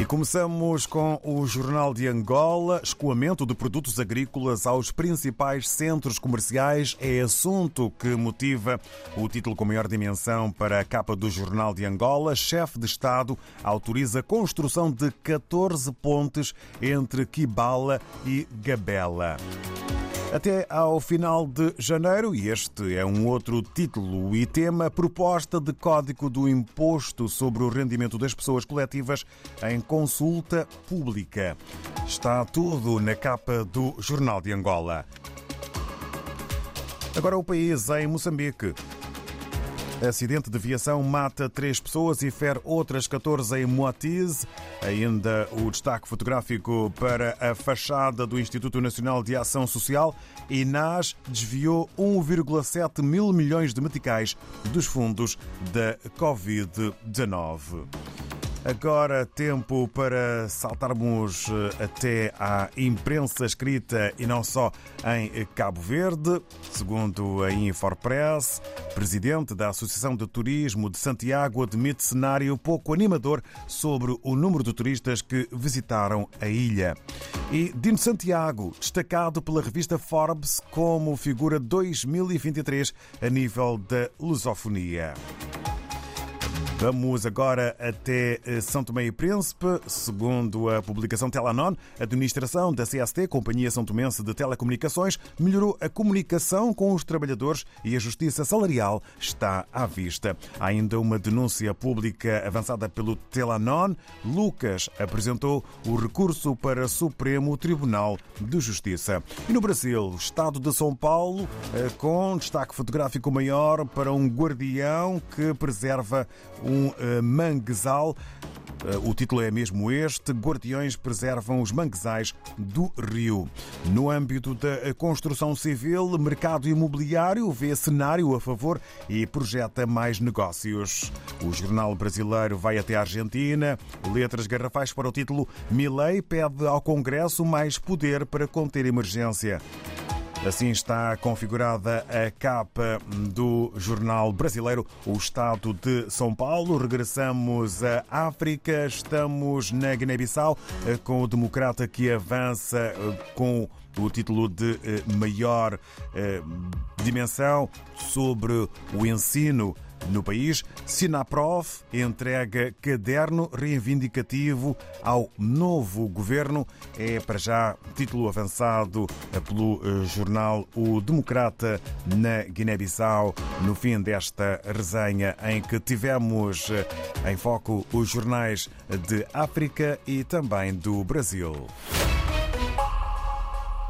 E começamos com o Jornal de Angola. Escoamento de produtos agrícolas aos principais centros comerciais é assunto que motiva o título com maior dimensão para a capa do Jornal de Angola. Chefe de Estado autoriza a construção de 14 pontes entre Kibala e Gabela. Até ao final de janeiro, e este é um outro título e tema, proposta de Código do Imposto sobre o Rendimento das Pessoas Coletivas em consulta pública. Está tudo na capa do Jornal de Angola. Agora o país em Moçambique. Acidente de viação mata três pessoas e fere outras 14 em Moatize. Ainda o destaque fotográfico para a fachada do Instituto Nacional de Ação Social. INAS desviou 1,7 mil milhões de meticais dos fundos da Covid-19. Agora, tempo para saltarmos eh, até à imprensa escrita e não só em Cabo Verde. Segundo a Infopress, presidente da Associação de Turismo de Santiago admite cenário pouco animador sobre o número de turistas que visitaram a ilha. E Dino Santiago, destacado pela revista Forbes como figura 2023 a nível da lusofonia. Vamos agora até eh, São Tomé e Príncipe. Segundo a publicação Telanon, a administração da CST, Companhia São Tomense de Telecomunicações, melhorou a comunicação com os trabalhadores e a justiça salarial está à vista. Há ainda uma denúncia pública avançada pelo Telanon. Lucas apresentou o recurso para Supremo Tribunal de Justiça. E no Brasil, Estado de São Paulo, eh, com destaque fotográfico maior para um guardião que preserva eh, manguezal. Eh, o título é mesmo este: Guardiões preservam os manguezais do Rio. No âmbito da construção civil, mercado imobiliário vê cenário a favor e projeta mais negócios. O jornal brasileiro vai até a Argentina. Letras garrafais para o título: Milei pede ao Congresso mais poder para conter emergência. Assim está configurada a capa do jornal brasileiro O Estado de São Paulo. Regressamos à África, estamos na Guiné-Bissau eh, com o democrata que avança eh, com o título de eh, maior dimensão sobre o ensino no país, Sinaprof entrega caderno reivindicativo ao novo governo. É para já título avançado pelo eh, jornal O Democrata na Guiné-Bissau, no fim desta resenha em que tivemos eh, em foco os jornais de África e também do Brasil.